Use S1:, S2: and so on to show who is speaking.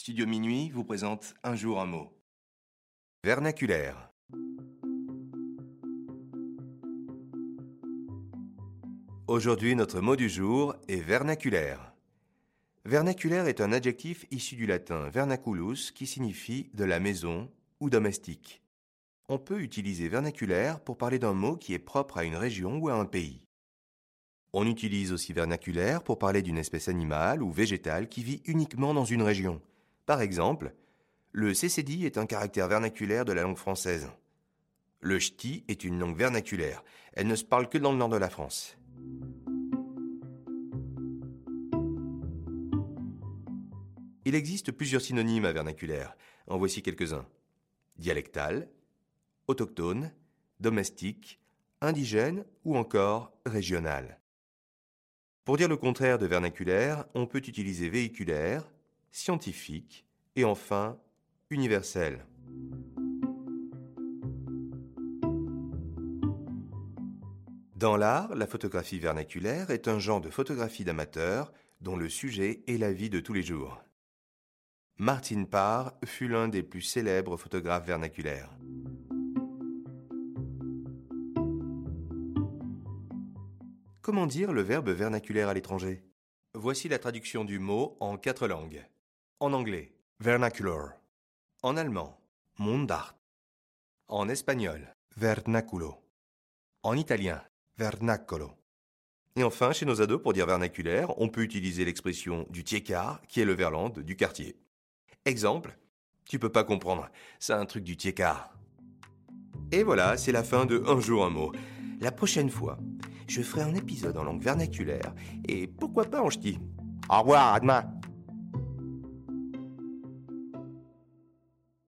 S1: Studio Minuit vous présente Un jour un mot. Vernaculaire. Aujourd'hui, notre mot du jour est vernaculaire. Vernaculaire est un adjectif issu du latin vernaculus qui signifie de la maison ou domestique. On peut utiliser vernaculaire pour parler d'un mot qui est propre à une région ou à un pays. On utilise aussi vernaculaire pour parler d'une espèce animale ou végétale qui vit uniquement dans une région. Par exemple, le CCD est un caractère vernaculaire de la langue française. Le ch'ti est une langue vernaculaire. Elle ne se parle que dans le nord de la France. Il existe plusieurs synonymes à vernaculaire. En voici quelques-uns. Dialectal, autochtone, domestique, indigène ou encore régional. Pour dire le contraire de vernaculaire, on peut utiliser véhiculaire, scientifique et enfin universel. Dans l'art, la photographie vernaculaire est un genre de photographie d'amateur dont le sujet est la vie de tous les jours. Martin Parr fut l'un des plus célèbres photographes vernaculaires. Comment dire le verbe vernaculaire à l'étranger? Voici la traduction du mot en quatre langues. En anglais, vernacular. En allemand, Mundart. En espagnol, vernaculo. En italien, vernacolo. Et enfin, chez nos ados, pour dire vernaculaire, on peut utiliser l'expression du tiécard, qui est le verlan du quartier. Exemple, tu peux pas comprendre, c'est un truc du tiécard. Et voilà, c'est la fin de Un jour un mot. La prochaine fois, je ferai un épisode en langue vernaculaire et pourquoi pas en ch'ti? Au revoir, à demain.